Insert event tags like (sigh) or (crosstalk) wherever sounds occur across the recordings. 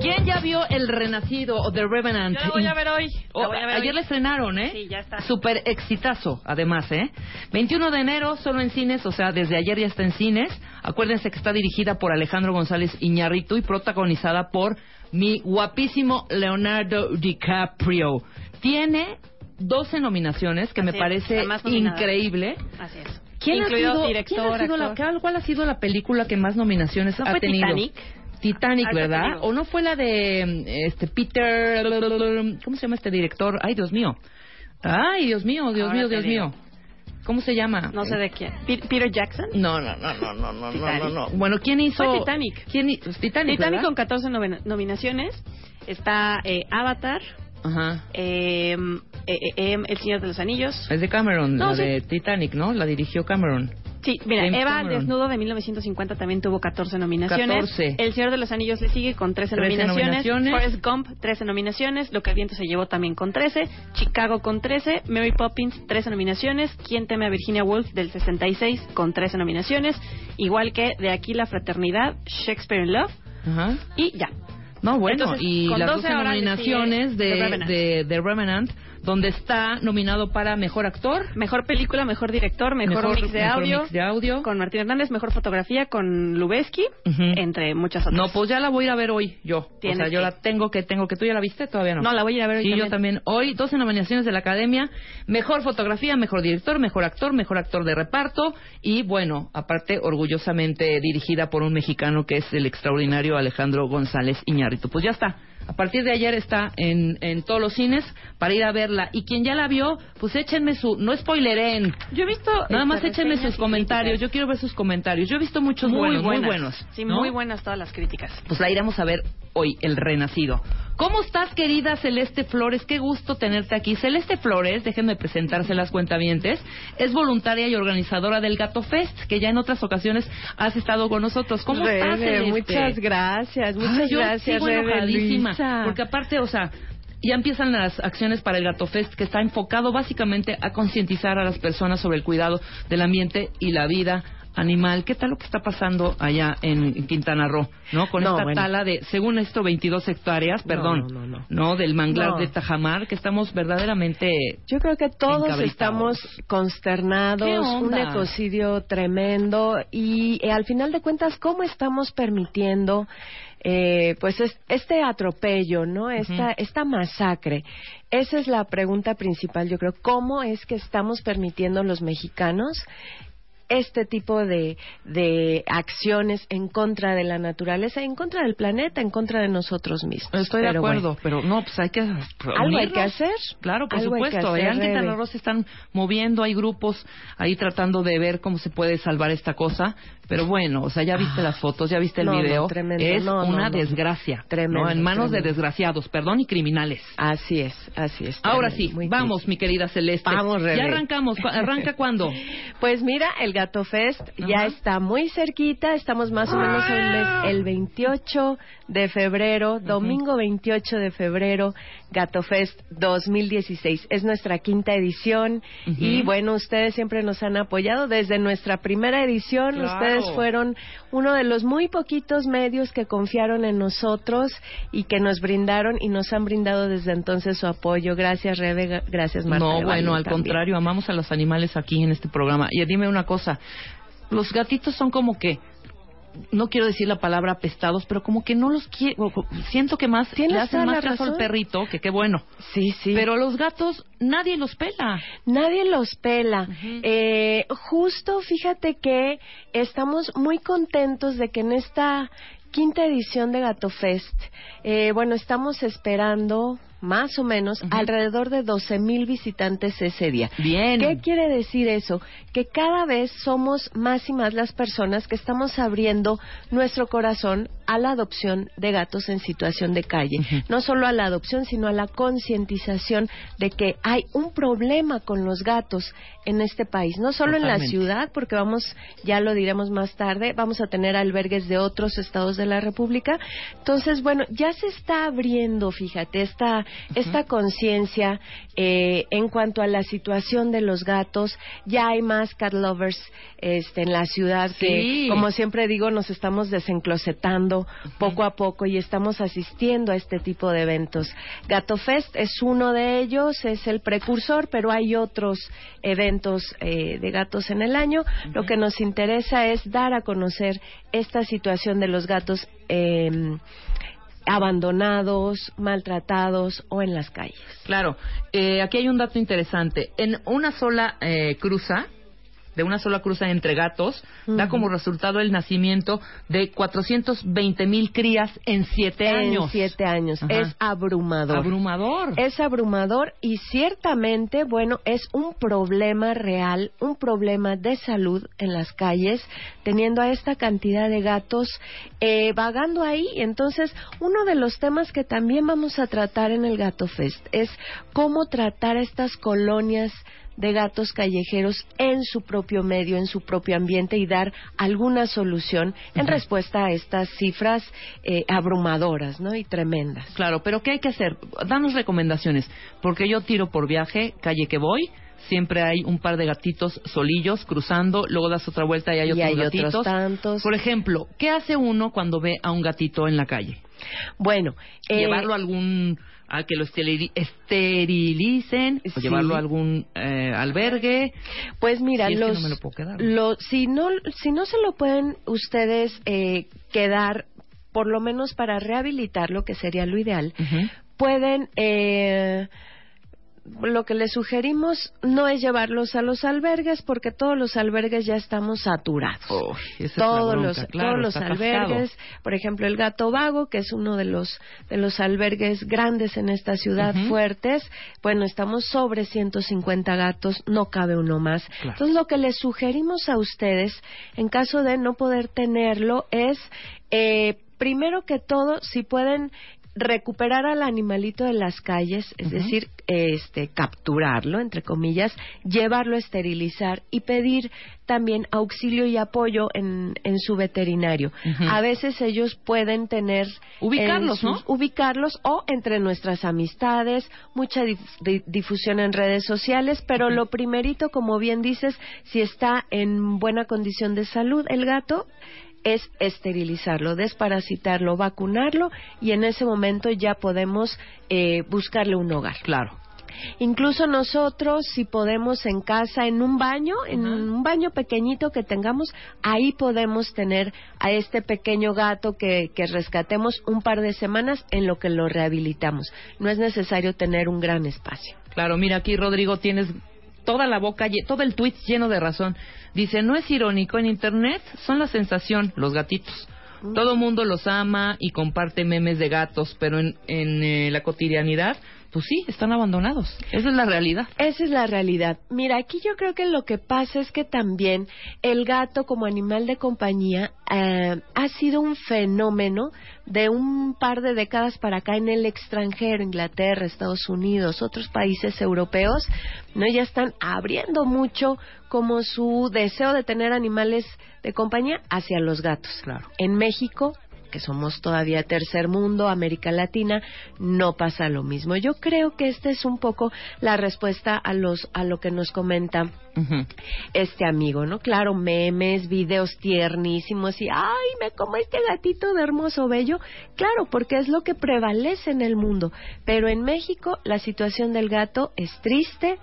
¿Quién ya vio El Renacido o The Revenant? Yo la voy a ver hoy. Oh, voy a ver ayer hoy. le estrenaron, ¿eh? Sí, ya está. Súper exitazo, además, ¿eh? 21 de enero, solo en cines, o sea, desde ayer ya está en cines. Acuérdense que está dirigida por Alejandro González Iñárritu y protagonizada por mi guapísimo Leonardo DiCaprio. Tiene 12 nominaciones, que me Así es, parece increíble. Así es. ¿Quién Incluido ha sido, director, quién ha sido la, cuál ha sido la película que más nominaciones ¿No ha fue tenido? Titanic? Titanic, ¿verdad? ¿O no fue la de este Peter ¿Cómo se llama este director? Ay, Dios mío. Ay, Dios mío, Dios Ahora mío, Dios digo. mío. ¿Cómo se llama? No sé de quién. Pe- Peter Jackson. No, no, no, no, no, no, no, no, no. Bueno, ¿quién hizo? Fue Titanic. ¿Quién hi- pues, Titanic, Titanic con 14 noven- nominaciones. Está eh, Avatar, Ajá. eh, eh, eh, El Señor de los Anillos. Es de Cameron, No, la sí. de Titanic, ¿no? La dirigió Cameron. Sí, mira, James Eva Cameron. Desnudo de 1950 también tuvo 14 nominaciones. 14. El Señor de los Anillos le sigue con 13, 13 nominaciones. nominaciones. Forrest Gump, 13 nominaciones. Lo que el viento se llevó también con 13. Chicago con 13. Mary Poppins, 13 nominaciones. ¿Quién teme a Virginia Woolf del 66 con 13 nominaciones? Igual que De aquí la fraternidad, Shakespeare in Love. Ajá. Y ya. No, bueno, Entonces, y con las 12 12 ahora le nominaciones de, The Revenant. de, de Revenant, donde está nominado para Mejor Actor, Mejor película, mejor director, mejor, mix de mejor audio. mix de audio. Con Martín Hernández, mejor fotografía con Lubeski, entre muchas otras. No, pues ya la voy a ir a ver hoy, yo. O sea, yo que. la tengo que, tengo que. ¿Tú ya la viste? Todavía no. No, la voy a ir a ver hoy Sí, también. yo también. Hoy, 12 nominaciones de la Academia. Mejor fotografía, mejor director, mejor actor, mejor actor de reparto. Y bueno, aparte, orgullosamente dirigida por un mexicano que es el extraordinario Alejandro González Iñárritu. Pues ya está. A partir de ayer está en, en todos los cines para ir a verla. Y quien ya la vio, pues échenme su... No spoileren. Yo he visto. Nada más este, échenme reseñas sus comentarios. críticas. Yo quiero ver sus comentarios. Yo he visto muchos muy buenos, buenas. muy buenos. Sí, ¿no? muy buenas todas las críticas. pues la iremos a ver hoy, El Renacido. ¿Cómo estás, querida Celeste Flores? Qué gusto tenerte aquí. Celeste Flores, déjenme presentarse las cuentavientes, es voluntaria y organizadora del Gato Fest, que ya en otras ocasiones has estado con nosotros. ¿Cómo estás, Celeste? Muchas gracias, muchas Ay, yo gracias, sigo Rebe enojadísima, Porque aparte, o sea, ya empiezan las acciones para el Gato Fest, que está enfocado básicamente a concientizar a las personas sobre el cuidado del ambiente y la vida animal. ¿Qué tal lo que está pasando allá en Quintana Roo? ¿No? Con No, esta bueno. tala de, según esto, 22 hectáreas, perdón, no, no, no. del manglar de Tajamar, que estamos verdaderamente... Yo creo que todos estamos consternados, ¿Qué un ecocidio tremendo y eh, al final de cuentas, ¿cómo estamos permitiendo eh, pues es- este atropello, ¿no? Esta, esta masacre. Esa es la pregunta principal, yo creo. ¿Cómo es que estamos permitiendo los mexicanos este tipo de, de acciones en contra de la naturaleza, en contra del planeta, en contra de nosotros mismos? Estoy de acuerdo, bueno, pero no, pues hay que... algo hay que hacer. Claro, por Algo supuesto. Allá en Quintana. Roo se están moviendo, hay grupos ahí tratando de ver cómo se puede salvar esta cosa. Pero bueno, o sea, ya viste las fotos, ya viste el No, no, video. tremendo. es No, una desgracia. Tremendo, ¿no? En manos de desgraciados, perdón, y criminales. Así es, así es. Ahora sí, vamos, triste. mi querida Celeste. Vamos, Rebe. Ya arrancamos. ¿Cu- ¿Arranca cuándo? (laughs) Pues mira, el Gato Fest ya está muy cerquita, estamos más o menos en el, mes- el 28 de febrero, domingo 28 de febrero, Gato Fest 2016. Es nuestra quinta edición y bueno, ustedes siempre nos han apoyado desde nuestra primera edición. Claro. Ustedes fueron uno de los muy poquitos medios que confiaron en nosotros y que nos brindaron y nos han brindado desde entonces su apoyo. Gracias, Rebe, gracias, Marta. No, bueno, al también. contrario, amamos a los animales aquí en este programa. Y dime una cosa, los gatitos son como que, no quiero decir la palabra apestados, pero como que no los quiero, siento que más le hacen más caso al perrito, que qué bueno. Sí, sí. Pero los gatos, nadie los pela. Nadie los pela. Eh, justo fíjate que estamos muy contentos de que en esta quinta edición de Gato Fest. Eh, bueno, estamos esperando más o menos alrededor de 12 mil visitantes ese día. Bien. ¿Qué quiere decir eso? Que cada vez somos más y más las personas que estamos abriendo nuestro corazón a la adopción de gatos en situación de calle. No solo a la adopción, sino a la concientización de que hay un problema con los gatos en este país. No solo en la ciudad, porque vamos, ya lo diremos más tarde, vamos a tener albergues de otros estados de la República. Entonces, bueno, ya se está abriendo, fíjate, esta esta conciencia eh, en cuanto a la situación de los gatos. Ya hay más cat lovers este, en la ciudad que, como siempre digo, nos estamos desenclosetando poco a poco y estamos asistiendo a este tipo de eventos. Gato Fest es uno de ellos, es el precursor, pero hay otros eventos eh, de gatos en el año. Lo que nos interesa es dar a conocer esta situación de los gatos eh, abandonados, maltratados o en las calles. Claro, eh, aquí hay un dato interesante. En una sola eh, cruza, de una sola cruza entre gatos, da como resultado el nacimiento de 420 mil crías en siete años. En siete años. Es abrumador. Abrumador. Es abrumador y ciertamente, bueno, es un problema real, un problema de salud en las calles, teniendo a esta cantidad de gatos eh, vagando ahí. Entonces, uno de los temas que también vamos a tratar en el Gato Fest es cómo tratar estas colonias de gatos callejeros en su propio medio, en su propio ambiente y dar alguna solución en respuesta a estas cifras eh, abrumadoras ¿no? y tremendas. Claro, pero ¿qué hay que hacer? Danos recomendaciones, porque yo tiro por viaje, calle que voy, siempre hay un par de gatitos solillos cruzando, luego das otra vuelta y hay otros gatitos. tantos. Por ejemplo, ¿qué hace uno cuando ve a un gatito en la calle? Bueno, eh, llevarlo a algún a que lo esterilicen o llevarlo a algún eh, albergue. Pues mira, si los, no me lo puedo quedar. si no si no se lo pueden ustedes eh, quedar por lo menos para rehabilitarlo, que sería lo ideal, pueden eh, lo que les sugerimos no es llevarlos a los albergues porque todos los albergues ya estamos saturados. todos los todos los albergues, por ejemplo el Gato Vago, que es uno de los de los albergues grandes en esta ciudad fuertes, bueno, estamos sobre 150 gatos, no cabe uno más. Entonces lo que les sugerimos a ustedes en caso de no poder tenerlo es eh, primero que todo, si pueden recuperar al animalito de las calles, es decir, este capturarlo entre comillas, llevarlo a esterilizar y pedir también auxilio y apoyo en, en su veterinario. A veces ellos pueden tener ubicarlos, ¿no? Ubicarlos o entre nuestras amistades, mucha difusión en redes sociales, pero lo primerito, como bien dices, si está en buena condición de salud el gato, es esterilizarlo, desparasitarlo, vacunarlo y en ese momento ya podemos eh, buscarle un hogar. Claro. Incluso nosotros, si podemos en casa, en un baño, en un baño pequeñito que tengamos, ahí podemos tener a este pequeño gato que, que rescatemos un par de semanas en lo que lo rehabilitamos. No es necesario tener un gran espacio. Claro, mira aquí, Rodrigo, tienes toda la boca, todo el tweet lleno de razón. Dice, no es irónico, en Internet son la sensación, los gatitos. Mm. Todo mundo los ama y comparte memes de gatos, pero en, en eh, la cotidianidad pues sí, están abandonados. Esa es la realidad. Esa es la realidad. Mira, aquí yo creo que lo que pasa es que también el gato como animal de compañía eh, ha sido un fenómeno de un par de décadas para acá en el extranjero, Inglaterra, Estados Unidos, otros países europeos, no ya están abriendo mucho como su deseo de tener animales de compañía hacia los gatos. Claro. En México que somos todavía tercer mundo, América Latina, no pasa lo mismo. Yo creo que esta es un poco la respuesta a los a lo que nos comenta este amigo, ¿no? Claro, memes, videos tiernísimos y ay, me como este gatito de hermoso bello. Claro, porque es lo que prevalece en el mundo. Pero en México la situación del gato es triste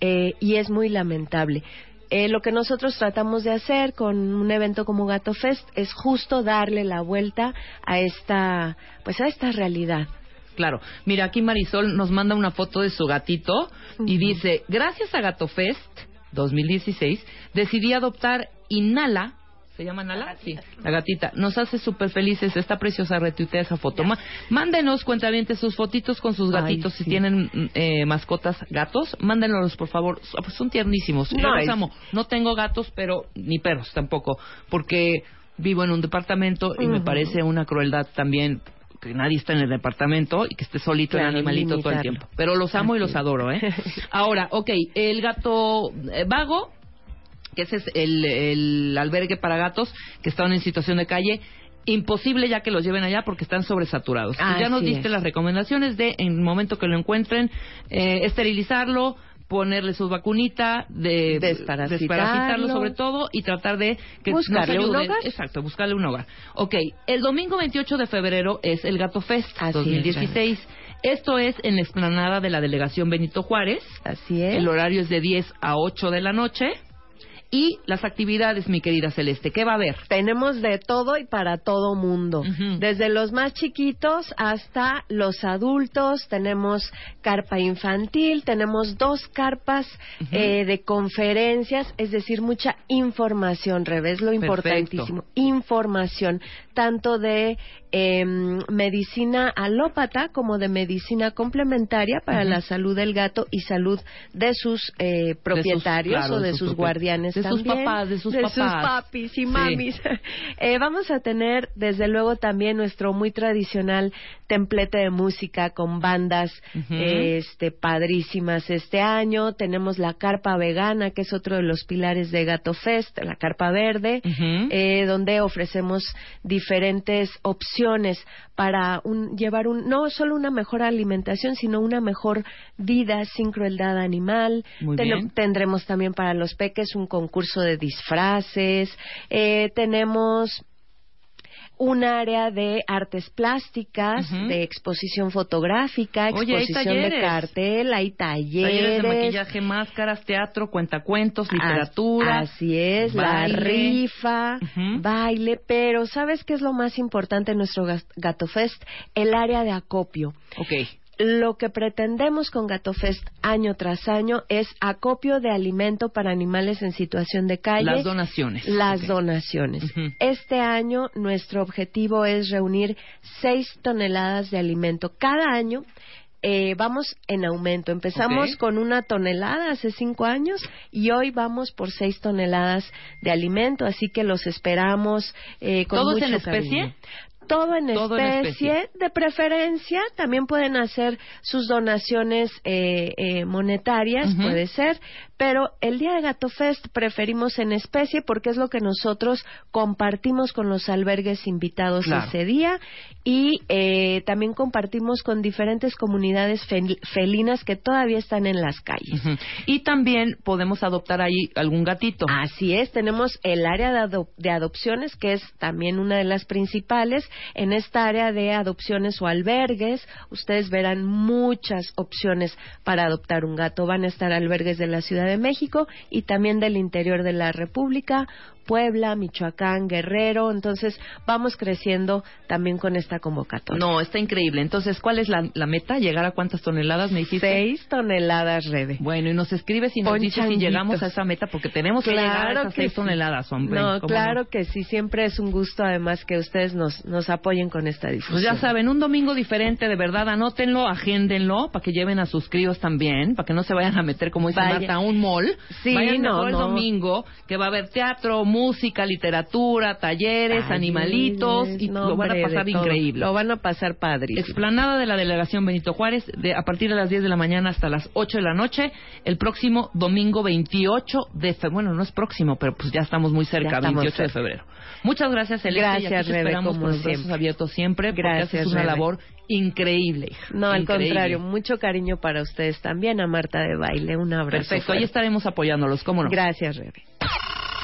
eh, y es muy lamentable. Eh, lo que nosotros tratamos de hacer con un evento como Gato Fest es justo darle la vuelta a esta, pues a esta realidad. Claro. Mira, aquí Marisol nos manda una foto de su gatito y dice, gracias a Gato Fest 2016, decidí adoptar Inhala, ¿Se llama Nala? Sí, la gatita. Nos hace súper felices. Está preciosa. Retuitea esa foto. Ma- Mándenos, cuentavientes, sus fotitos con sus Ay, gatitos. Si tienen eh, mascotas gatos, mándenos por favor. So- pues Son tiernísimos. Yo No, los amo. No tengo gatos, pero ni perros tampoco. Porque vivo en un departamento y me parece una crueldad también que nadie está en el departamento y que esté solito Claro, el animalito todo el tiempo. Pero los amo y los adoro, ¿eh? (laughs) Ahora, ok, el gato eh, vago, que ese es el, el albergue para gatos que están en situación de calle. Imposible ya que los lleven allá porque están sobresaturados. Tú ya nos diste es. las recomendaciones de, en el momento que lo encuentren, eh, esterilizarlo, ponerle su vacunita, de Desparasitarlo. desparasitarlo sobre todo y tratar de que Buscarle un hogar. Exacto, buscarle un hogar. Ok, el domingo 28 de febrero es el Gato Fest Así es, 2016. Esto es en la explanada de la delegación Benito Juárez. Así es. El horario es de 10 a 8 de la noche. Y las actividades, mi querida Celeste, ¿qué va a haber? Tenemos de todo y para todo mundo. Desde los más chiquitos hasta los adultos. Tenemos carpa infantil, tenemos dos carpas eh, de conferencias, es decir, mucha información, revés, lo Perfecto. importantísimo. Información, tanto de em, medicina alópata como de medicina complementaria para la salud del gato y salud de sus eh, propietarios claro, o de de sus sus, guardianes de sus también, papás, de sus sus papás. papis y Sí. mamis. (laughs) Eh, vamos a tener, desde luego, también nuestro muy tradicional templete de música con bandas este, padrísimas este año. Tenemos la carpa vegana, que es otro de los pilares de Gato Fest, la carpa verde, eh, donde ofrecemos diferentes opciones para un- llevar un, no solo una mejor alimentación, sino una mejor vida sin crueldad animal. Ten-. Tendremos también para los peques un concurso de disfraces. Eh, tenemos un área de artes plásticas, de exposición fotográfica, Oye, exposición de cartel, hay talleres. Talleres de maquillaje, máscaras, teatro, cuentacuentos, literatura. As- Así es, baile. la rifa, baile, pero ¿sabes qué es lo más importante en nuestro gas- Gato Fest? El área de acopio. Ok. Lo que pretendemos con Gato Fest año tras año es acopio de alimento para animales en situación de calle. Las donaciones. Las donaciones. Este año nuestro objetivo es reunir seis toneladas de alimento. Cada año eh, vamos en aumento. Empezamos con una tonelada hace cinco años y hoy vamos por seis toneladas de alimento. Así que los esperamos eh, con ¿Todo es mucho en especie? cariño. Todo en Todo en especie, de preferencia. También pueden hacer sus donaciones eh, eh, monetarias, puede ser. Pero el día de Gato Fest preferimos en especie porque es lo que nosotros compartimos con los albergues invitados Claro. ese día y eh, también compartimos con diferentes comunidades fel- felinas que todavía están en las calles. Y también podemos adoptar ahí algún gatito. Así es, tenemos el área de, ado- de adopciones, que es también una de las principales. En esta área de adopciones o albergues, ustedes verán muchas opciones para adoptar un gato. Van a estar albergues de la Ciudad de México y también del interior de la República, Puebla, Michoacán, Guerrero. Entonces, vamos creciendo también con esta convocatoria. No, está increíble. Entonces, ¿cuál es la, la meta? ¿Llegar a cuántas toneladas me dijiste? Seis toneladas, Rebe. Bueno, y nos escribes y nos dices si llegamos a esa meta, porque tenemos que llegar a esas seis sí. toneladas, hombre. No, ¿Cómo claro que sí. Siempre es un gusto, además, que ustedes nos, nos apoyen con esta difusión. Pues ya saben, un domingo diferente, de verdad, anótenlo, agéndenlo, para que lleven a sus críos también, para que no se vayan a meter, como dice Vaya. Marta, a un mall. Sí, vayan no, mejor el no. domingo, que va a haber teatro, música, literatura, talleres, Ay, animalitos, y no, lo van a pasar increíble. Lo van a pasar padrísimo. Explanada de la Delegación Benito Juárez, de, a partir de las 10 de la mañana hasta las 8 de la noche, el próximo domingo 28 de febrero. Bueno, no es próximo, pero pues ya estamos muy cerca, Ya estamos 28 de febrero. Muchas gracias, Celeste. y aquí Gracias, te Rebe, esperamos como con los brazos abiertos siempre, porque Gracias, haces una Rebe. labor increíble, hija. No, al contrario, mucho cariño para ustedes también, a Marta de Baile. Un abrazo. Perfecto, ahí estaremos apoyándolos, ¿cómo no? Gracias, Rebe.